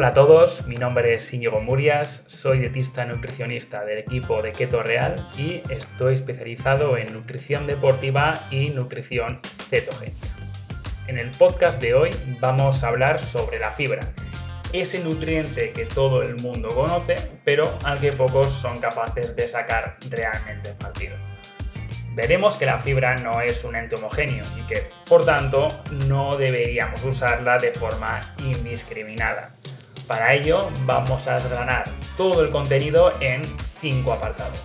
Hola a todos, mi nombre es Íñigo Murias, soy dietista nutricionista del equipo de Keto Real y estoy especializado en nutrición deportiva y nutrición cetogénica. En el podcast de hoy vamos a hablar sobre la fibra, ese nutriente que todo el mundo conoce, pero al que pocos son capaces de sacar realmente partido. Veremos que la fibra no es un ente homogéneo y que, por tanto, no deberíamos usarla de forma indiscriminada. Para ello, vamos a desgranar todo el contenido en cinco apartados.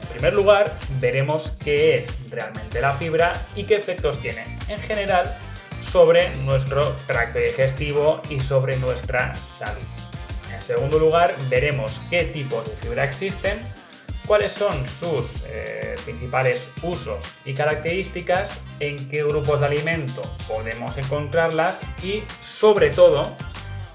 En primer lugar, veremos qué es realmente la fibra y qué efectos tiene, en general, sobre nuestro tracto digestivo y sobre nuestra salud. En segundo lugar, veremos qué tipos de fibra existen, cuáles son sus eh, principales usos y características, en qué grupos de alimento podemos encontrarlas y, sobre todo,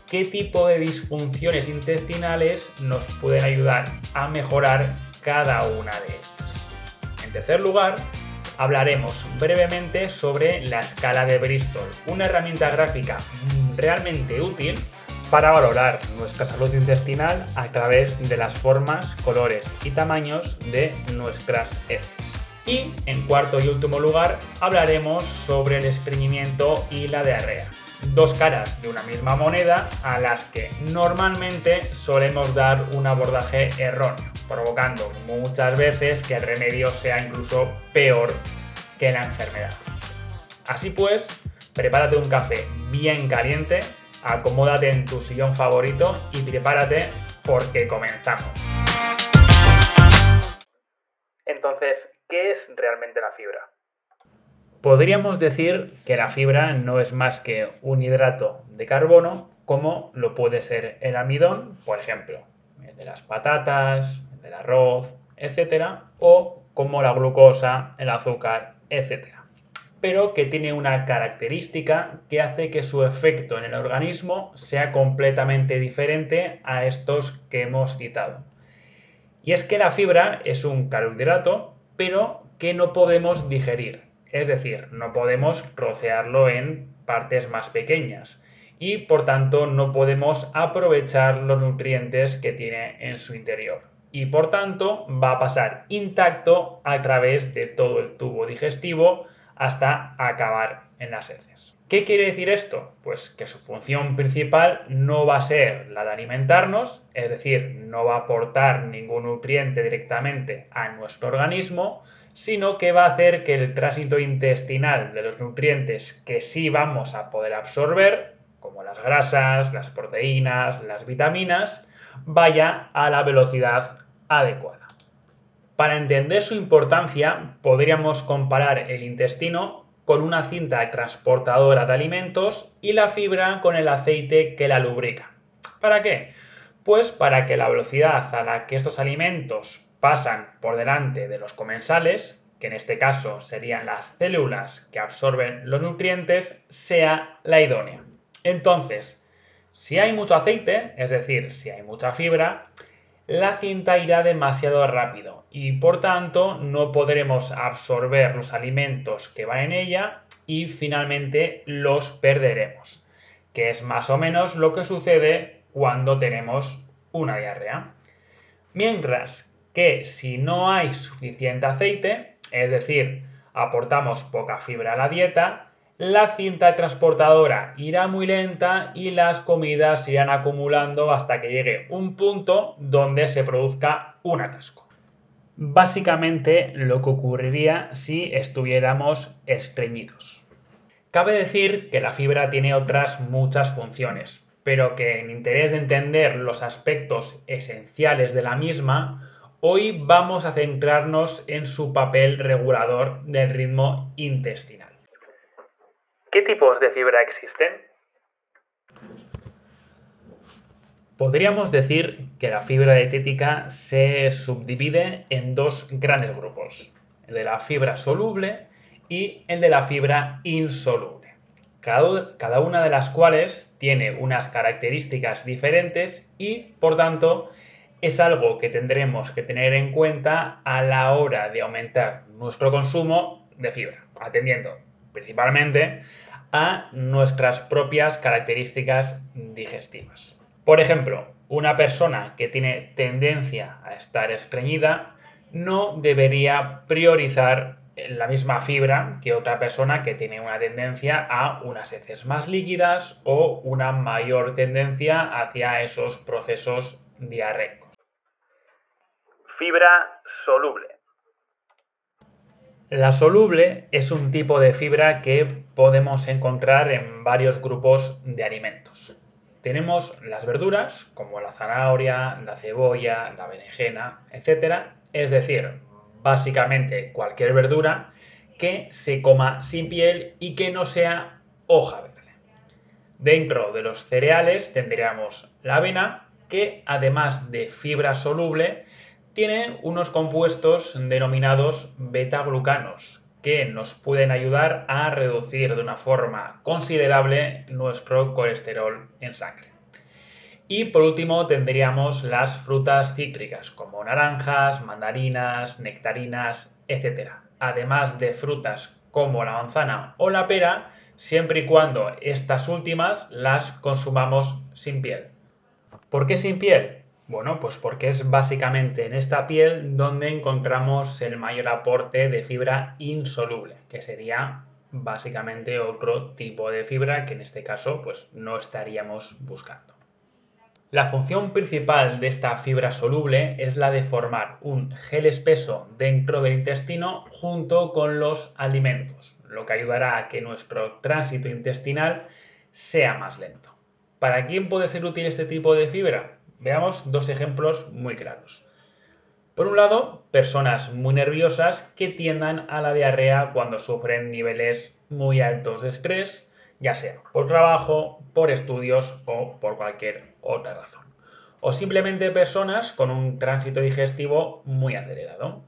qué tipo de disfunciones intestinales nos pueden ayudar a mejorar cada una de ellas. En tercer lugar, hablaremos brevemente sobre la escala de Bristol, una herramienta gráfica realmente útil para valorar nuestra salud intestinal a través de las formas, colores y tamaños de nuestras heces. Y en cuarto y último lugar hablaremos sobre el estreñimiento y la diarrea, dos caras de una misma moneda a las que normalmente solemos dar un abordaje erróneo, provocando muchas veces que el remedio sea incluso peor que la enfermedad. Así pues, prepárate un café bien caliente, acomódate en tu sillón favorito y prepárate porque comenzamos. Entonces, ¿qué es realmente la fibra? Podríamos decir que la fibra no es más que un hidrato de carbono, como lo puede ser el amidón, por ejemplo, el de las patatas, el del arroz, etc., o como la glucosa, el azúcar, etc. Pero que tiene una característica que hace que su efecto en el organismo sea completamente diferente a estos que hemos citado. Y es que la fibra es un carbohidrato, pero que no podemos digerir. Es decir, no podemos trocearlo en partes más pequeñas y por tanto no podemos aprovechar los nutrientes que tiene en su interior y por tanto va a pasar intacto a través de todo el tubo digestivo hasta acabar en las heces. ¿Qué quiere decir esto? Pues que su función principal no va a ser la de alimentarnos, es decir, no va a aportar ningún nutriente directamente a nuestro organismo, sino que va a hacer que el tránsito intestinal de los nutrientes que sí vamos a poder absorber, como las grasas, las proteínas, las vitaminas, vaya a la velocidad adecuada. Para entender su importancia, podríamos comparar el intestino con una cinta transportadora de alimentos y la fibra con el aceite que la lubrica. ¿Para qué? Pues para que la velocidad a la que estos alimentos pasan por delante de los comensales, que en este caso serían las células que absorben los nutrientes, sea la idónea. Entonces, si hay mucho aceite, es decir, si hay mucha fibra, la cinta irá demasiado rápido y por tanto no podremos absorber los alimentos que van en ella y finalmente los perderemos, que es más o menos lo que sucede cuando tenemos una diarrea. Mientras que si no hay suficiente aceite, es decir, aportamos poca fibra a la dieta, la cinta transportadora irá muy lenta y las comidas irán acumulando hasta que llegue un punto donde se produzca un atasco. Básicamente lo que ocurriría si estuviéramos estreñidos. Cabe decir que la fibra tiene otras muchas funciones, pero que en interés de entender los aspectos esenciales de la misma, hoy vamos a centrarnos en su papel regulador del ritmo intestinal. ¿Qué tipos de fibra existen? Podríamos decir que la fibra dietética se subdivide en dos grandes grupos, el de la fibra soluble y el de la fibra insoluble, cada una de las cuales tiene unas características diferentes y, por tanto, es algo que tendremos que tener en cuenta a la hora de aumentar nuestro consumo de fibra, atendiendo principalmente a nuestras propias características digestivas. Por ejemplo, una persona que tiene tendencia a estar estreñida no debería priorizar la misma fibra que otra persona que tiene una tendencia a unas heces más líquidas o una mayor tendencia hacia esos procesos diarreicos. Fibra soluble. La soluble es un tipo de fibra que podemos encontrar en varios grupos de alimentos. Tenemos las verduras, como la zanahoria, la cebolla, la berenjena, etc. Es decir, básicamente cualquier verdura que se coma sin piel y que no sea hoja verde. Dentro de los cereales tendríamos la avena, que además de fibra soluble, tiene unos compuestos denominados beta-glucanos que nos pueden ayudar a reducir de una forma considerable nuestro colesterol en sangre. Y por último tendríamos las frutas cítricas como naranjas, mandarinas, nectarinas, etc. Además de frutas como la manzana o la pera, siempre y cuando estas últimas las consumamos sin piel. ¿Por qué sin piel? Bueno, pues porque es básicamente en esta piel donde encontramos el mayor aporte de fibra insoluble, que sería básicamente otro tipo de fibra que en este caso pues no estaríamos buscando. La función principal de esta fibra soluble es la de formar un gel espeso dentro del intestino junto con los alimentos, lo que ayudará a que nuestro tránsito intestinal sea más lento. ¿Para quién puede ser útil este tipo de fibra? Veamos dos ejemplos muy claros. Por un lado, personas muy nerviosas que tiendan a la diarrea cuando sufren niveles muy altos de estrés, ya sea por trabajo, por estudios o por cualquier otra razón. O simplemente personas con un tránsito digestivo muy acelerado.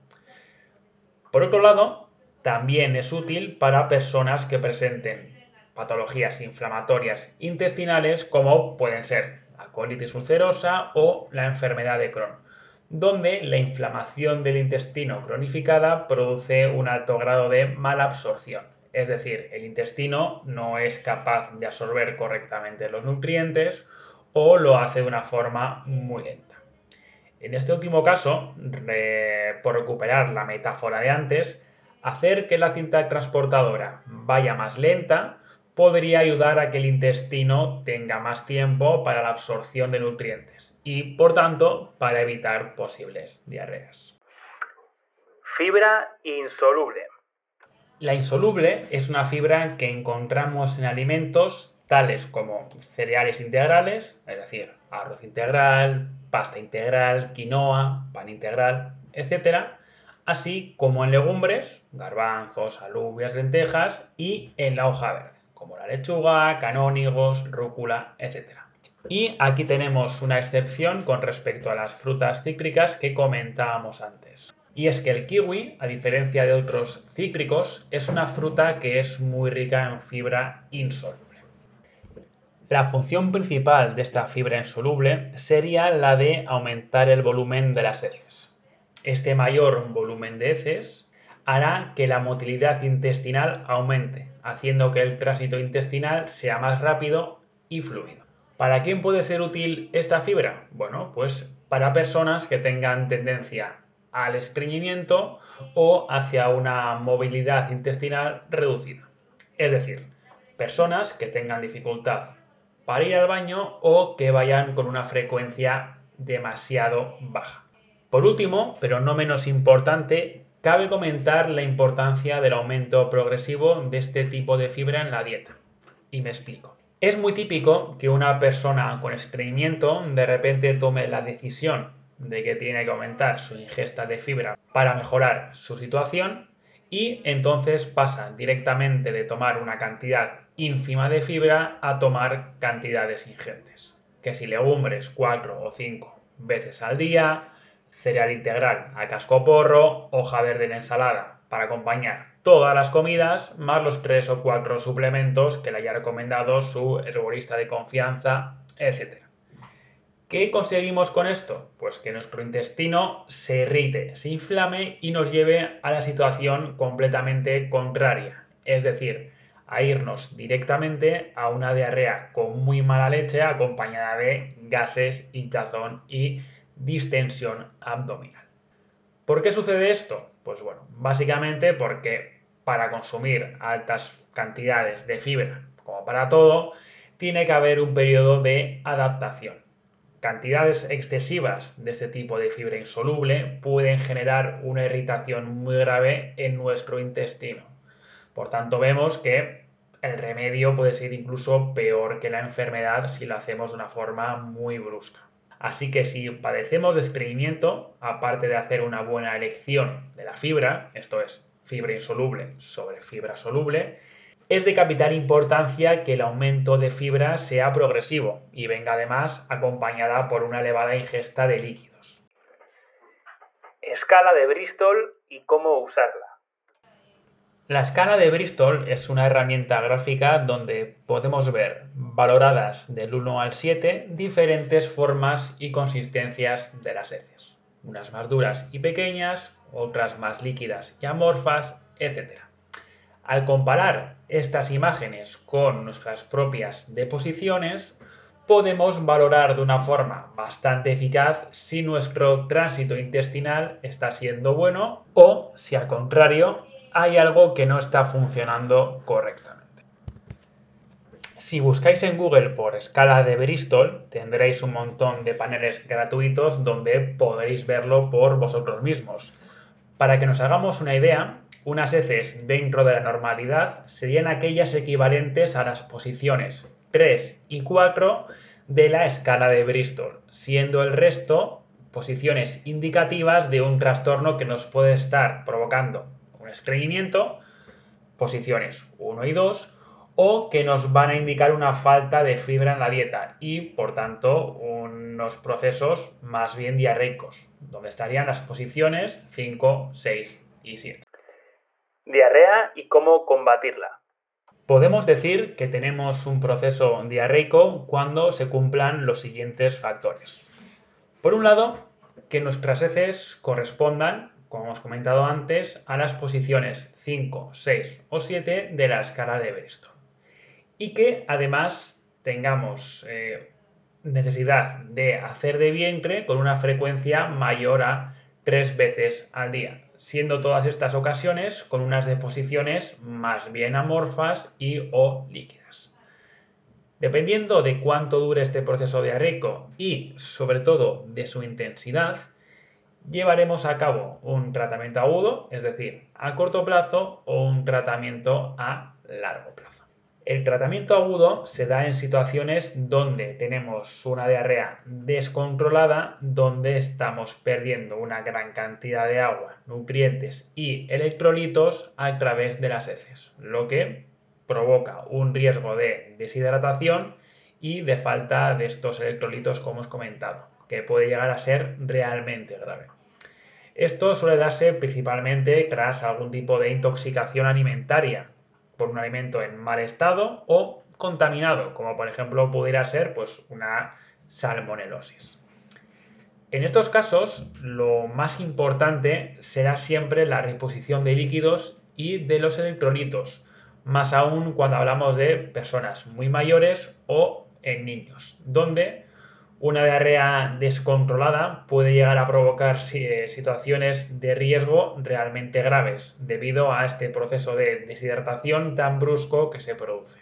Por otro lado, también es útil para personas que presenten patologías inflamatorias intestinales como pueden ser colitis ulcerosa o la enfermedad de Crohn, donde la inflamación del intestino cronificada produce un alto grado de malabsorción. Es decir, el intestino no es capaz de absorber correctamente los nutrientes o lo hace de una forma muy lenta. En este último caso, por recuperar la metáfora de antes, hacer que la cinta transportadora vaya más lenta podría ayudar a que el intestino tenga más tiempo para la absorción de nutrientes y, por tanto, para evitar posibles diarreas. Fibra insoluble. La insoluble es una fibra que encontramos en alimentos tales como cereales integrales, es decir, arroz integral, pasta integral, quinoa, pan integral, etc., así como en legumbres, garbanzos, alubias, lentejas y en la hoja verde como la lechuga, canónigos, rúcula, etc. Y aquí tenemos una excepción con respecto a las frutas cítricas que comentábamos antes. Y es que el kiwi, a diferencia de otros cítricos, es una fruta que es muy rica en fibra insoluble. La función principal de esta fibra insoluble sería la de aumentar el volumen de las heces. Este mayor volumen de heces hará que la motilidad intestinal aumente, haciendo que el tránsito intestinal sea más rápido y fluido. ¿Para quién puede ser útil esta fibra? Bueno, pues para personas que tengan tendencia al estreñimiento o hacia una movilidad intestinal reducida. Es decir, personas que tengan dificultad para ir al baño o que vayan con una frecuencia demasiado baja. Por último, pero no menos importante, Cabe comentar la importancia del aumento progresivo de este tipo de fibra en la dieta. Y me explico. Es muy típico que una persona con estreñimiento de repente tome la decisión de que tiene que aumentar su ingesta de fibra para mejorar su situación y entonces pasa directamente de tomar una cantidad ínfima de fibra a tomar cantidades ingentes. Que si legumbres 4 o 5 veces al día, cereal integral a casco porro, hoja verde en ensalada para acompañar todas las comidas, más los tres o cuatro suplementos que le haya recomendado su herborista de confianza, etc. ¿Qué conseguimos con esto? Pues que nuestro intestino se irrite, se inflame y nos lleve a la situación completamente contraria, es decir, a irnos directamente a una diarrea con muy mala leche acompañada de gases, hinchazón y distensión abdominal. ¿Por qué sucede esto? Pues bueno, básicamente porque para consumir altas cantidades de fibra, como para todo, tiene que haber un periodo de adaptación. Cantidades excesivas de este tipo de fibra insoluble pueden generar una irritación muy grave en nuestro intestino. Por tanto, vemos que el remedio puede ser incluso peor que la enfermedad si lo hacemos de una forma muy brusca. Así que si padecemos de estreñimiento, aparte de hacer una buena elección de la fibra, esto es, fibra insoluble sobre fibra soluble, es de capital importancia que el aumento de fibra sea progresivo y venga además acompañada por una elevada ingesta de líquidos. Escala de Bristol y cómo usarla. La escala de Bristol es una herramienta gráfica donde podemos ver valoradas del 1 al 7 diferentes formas y consistencias de las heces. Unas más duras y pequeñas, otras más líquidas y amorfas, etc. Al comparar estas imágenes con nuestras propias deposiciones, podemos valorar de una forma bastante eficaz si nuestro tránsito intestinal está siendo bueno o si al contrario hay algo que no está funcionando correctamente. Si buscáis en Google por escala de Bristol, tendréis un montón de paneles gratuitos donde podréis verlo por vosotros mismos. Para que nos hagamos una idea, unas heces dentro de la normalidad serían aquellas equivalentes a las posiciones 3 y 4 de la escala de Bristol, siendo el resto posiciones indicativas de un trastorno que nos puede estar provocando estreñimiento, posiciones 1 y 2, o que nos van a indicar una falta de fibra en la dieta y, por tanto, unos procesos más bien diarreicos, donde estarían las posiciones 5, 6 y 7. Diarrea y cómo combatirla. Podemos decir que tenemos un proceso diarreico cuando se cumplan los siguientes factores. Por un lado, que nuestras heces correspondan como hemos comentado antes, a las posiciones 5, 6 o 7 de la escala de Bristol. Y que además tengamos eh, necesidad de hacer de vientre con una frecuencia mayor a 3 veces al día, siendo todas estas ocasiones con unas deposiciones más bien amorfas y o líquidas. Dependiendo de cuánto dure este proceso diarreico y sobre todo de su intensidad, llevaremos a cabo un tratamiento agudo, es decir, a corto plazo, o un tratamiento a largo plazo. El tratamiento agudo se da en situaciones donde tenemos una diarrea descontrolada, donde estamos perdiendo una gran cantidad de agua, nutrientes y electrolitos a través de las heces, lo que provoca un riesgo de deshidratación y de falta de estos electrolitos como hemos comentado, que puede llegar a ser realmente grave. Esto suele darse principalmente tras algún tipo de intoxicación alimentaria por un alimento en mal estado o contaminado, como por ejemplo pudiera ser pues, una salmonelosis. En estos casos, lo más importante será siempre la reposición de líquidos y de los electrolitos, más aún cuando hablamos de personas muy mayores o en niños, donde una diarrea descontrolada puede llegar a provocar eh, situaciones de riesgo realmente graves debido a este proceso de deshidratación tan brusco que se produce.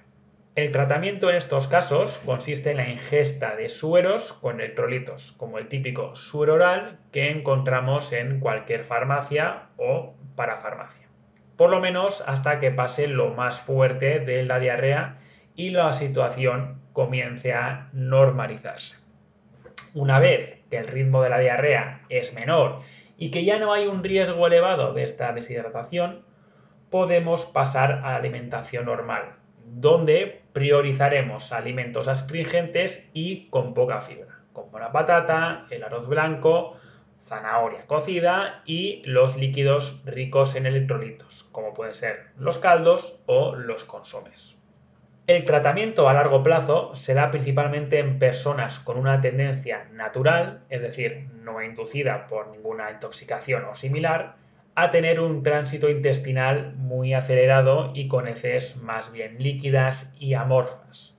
El tratamiento en estos casos consiste en la ingesta de sueros con electrolitos, como el típico suero oral que encontramos en cualquier farmacia o parafarmacia. Por lo menos hasta que pase lo más fuerte de la diarrea y la situación comience a normalizarse. Una vez que el ritmo de la diarrea es menor y que ya no hay un riesgo elevado de esta deshidratación, podemos pasar a la alimentación normal, donde priorizaremos alimentos astringentes y con poca fibra, como la patata, el arroz blanco, zanahoria cocida y los líquidos ricos en electrolitos, como pueden ser los caldos o los consomes. El tratamiento a largo plazo se da principalmente en personas con una tendencia natural, es decir, no inducida por ninguna intoxicación o similar, a tener un tránsito intestinal muy acelerado y con heces más bien líquidas y amorfas.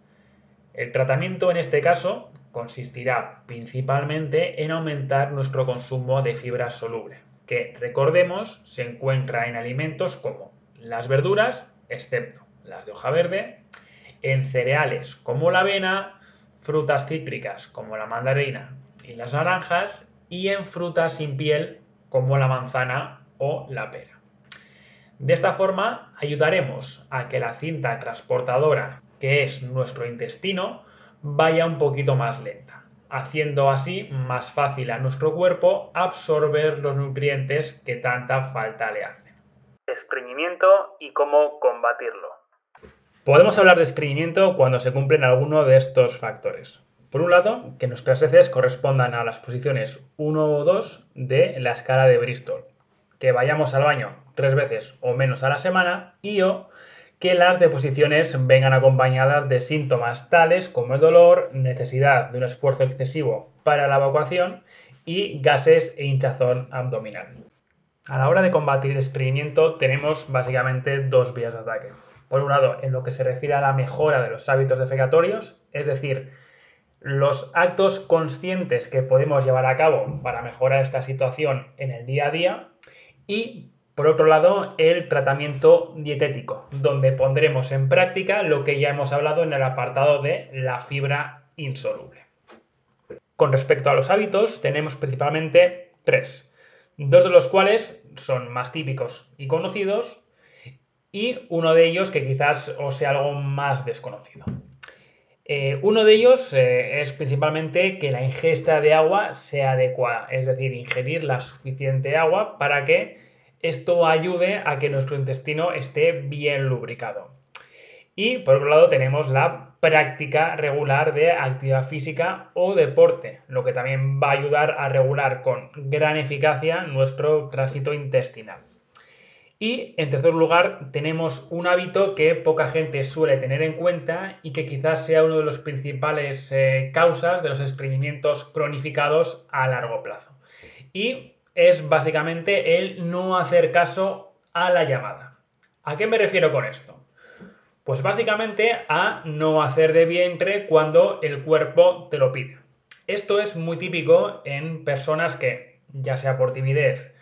El tratamiento en este caso consistirá principalmente en aumentar nuestro consumo de fibra soluble, que recordemos se encuentra en alimentos como las verduras, excepto las de hoja verde, en cereales como la avena, frutas cítricas como la mandarina y las naranjas y en frutas sin piel como la manzana o la pera. De esta forma ayudaremos a que la cinta transportadora, que es nuestro intestino, vaya un poquito más lenta, haciendo así más fácil a nuestro cuerpo absorber los nutrientes que tanta falta le hacen. Estreñimiento y cómo combatirlo. Podemos hablar de estreñimiento cuando se cumplen alguno de estos factores. Por un lado, que nuestras heces correspondan a las posiciones 1 o 2 de la escala de Bristol, que vayamos al baño tres veces o menos a la semana y o que las deposiciones vengan acompañadas de síntomas tales como el dolor, necesidad de un esfuerzo excesivo para la evacuación y gases e hinchazón abdominal. A la hora de combatir el tenemos básicamente dos vías de ataque. Por un lado, en lo que se refiere a la mejora de los hábitos defecatorios, es decir, los actos conscientes que podemos llevar a cabo para mejorar esta situación en el día a día y por otro lado el tratamiento dietético, donde pondremos en práctica lo que ya hemos hablado en el apartado de la fibra insoluble. Con respecto a los hábitos, tenemos principalmente tres, dos de los cuales son más típicos y conocidos y uno de ellos que quizás os sea algo más desconocido. Eh, uno de ellos eh, es principalmente que la ingesta de agua sea adecuada, es decir, ingerir la suficiente agua para que esto ayude a que nuestro intestino esté bien lubricado. Y por otro lado tenemos la práctica regular de actividad física o deporte, lo que también va a ayudar a regular con gran eficacia nuestro tránsito intestinal. Y en tercer lugar, tenemos un hábito que poca gente suele tener en cuenta y que quizás sea uno de los principales eh, causas de los estreñimientos cronificados a largo plazo. Y es básicamente el no hacer caso a la llamada. ¿A qué me refiero con esto? Pues básicamente a no hacer de vientre cuando el cuerpo te lo pide. Esto es muy típico en personas que, ya sea por timidez,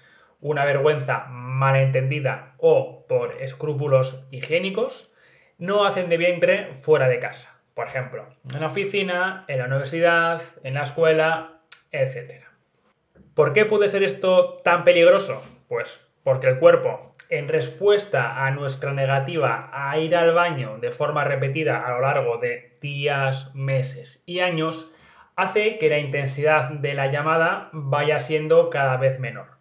una vergüenza malentendida o por escrúpulos higiénicos, no hacen de vientre fuera de casa. Por ejemplo, en la oficina, en la universidad, en la escuela, etc. ¿Por qué puede ser esto tan peligroso? Pues porque el cuerpo, en respuesta a nuestra negativa a ir al baño de forma repetida a lo largo de días, meses y años, hace que la intensidad de la llamada vaya siendo cada vez menor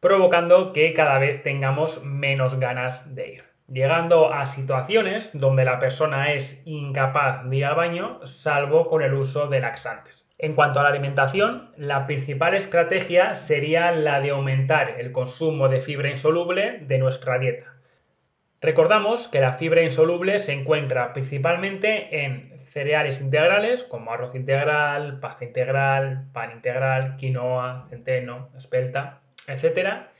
provocando que cada vez tengamos menos ganas de ir. Llegando a situaciones donde la persona es incapaz de ir al baño, salvo con el uso de laxantes. En cuanto a la alimentación, la principal estrategia sería la de aumentar el consumo de fibra insoluble de nuestra dieta. Recordamos que la fibra insoluble se encuentra principalmente en cereales integrales como arroz integral, pasta integral, pan integral, quinoa, centeno, espelta, etcétera,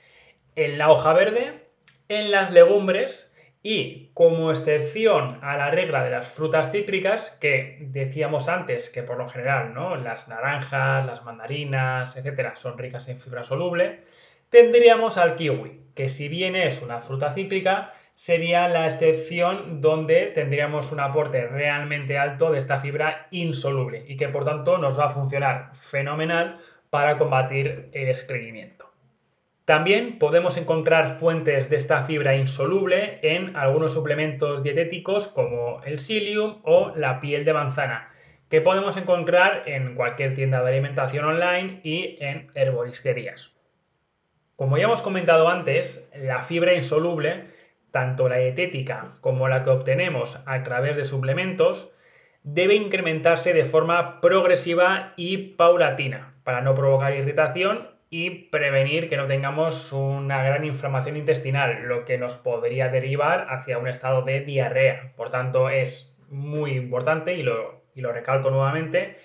en la hoja verde, en las legumbres y como excepción a la regla de las frutas cítricas, que decíamos antes que por lo general ¿no? las naranjas, las mandarinas, etcétera, son ricas en fibra soluble, tendríamos al kiwi, que si bien es una fruta cítrica, sería la excepción donde tendríamos un aporte realmente alto de esta fibra insoluble y que por tanto nos va a funcionar fenomenal para combatir el estreñimiento. También podemos encontrar fuentes de esta fibra insoluble en algunos suplementos dietéticos como el psyllium o la piel de manzana, que podemos encontrar en cualquier tienda de alimentación online y en herboristerías. Como ya hemos comentado antes, la fibra insoluble, tanto la dietética como la que obtenemos a través de suplementos, debe incrementarse de forma progresiva y paulatina para no provocar irritación y prevenir que no tengamos una gran inflamación intestinal, lo que nos podría derivar hacia un estado de diarrea. Por tanto, es muy importante, y lo, y lo recalco nuevamente,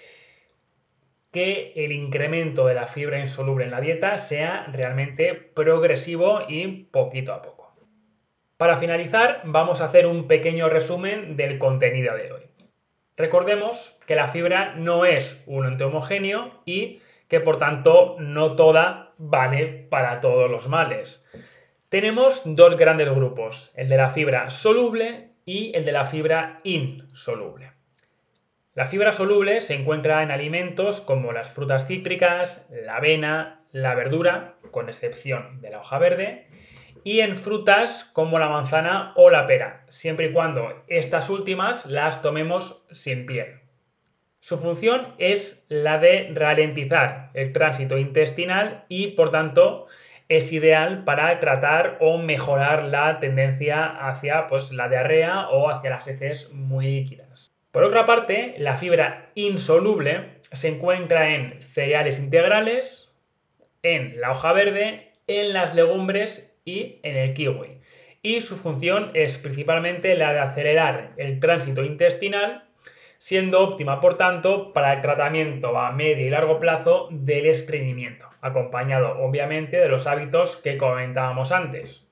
que el incremento de la fibra insoluble en la dieta sea realmente progresivo y poquito a poco. Para finalizar, vamos a hacer un pequeño resumen del contenido de hoy. Recordemos que la fibra no es un ente homogéneo y que por tanto no toda vale para todos los males. Tenemos dos grandes grupos, el de la fibra soluble y el de la fibra insoluble. La fibra soluble se encuentra en alimentos como las frutas cítricas, la avena, la verdura, con excepción de la hoja verde, y en frutas como la manzana o la pera, siempre y cuando estas últimas las tomemos sin piel. Su función es la de ralentizar el tránsito intestinal y por tanto es ideal para tratar o mejorar la tendencia hacia pues, la diarrea o hacia las heces muy líquidas. Por otra parte, la fibra insoluble se encuentra en cereales integrales, en la hoja verde, en las legumbres y en el kiwi. Y su función es principalmente la de acelerar el tránsito intestinal, siendo óptima, por tanto, para el tratamiento a medio y largo plazo del estreñimiento, acompañado obviamente de los hábitos que comentábamos antes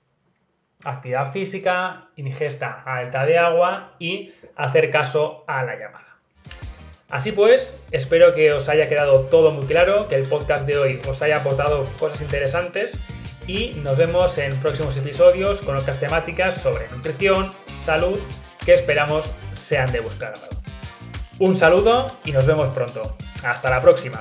actividad física, ingesta alta de agua y hacer caso a la llamada. Así pues, espero que os haya quedado todo muy claro, que el podcast de hoy os haya aportado cosas interesantes y nos vemos en próximos episodios con otras temáticas sobre nutrición, salud, que esperamos sean de buscar Un saludo y nos vemos pronto. Hasta la próxima.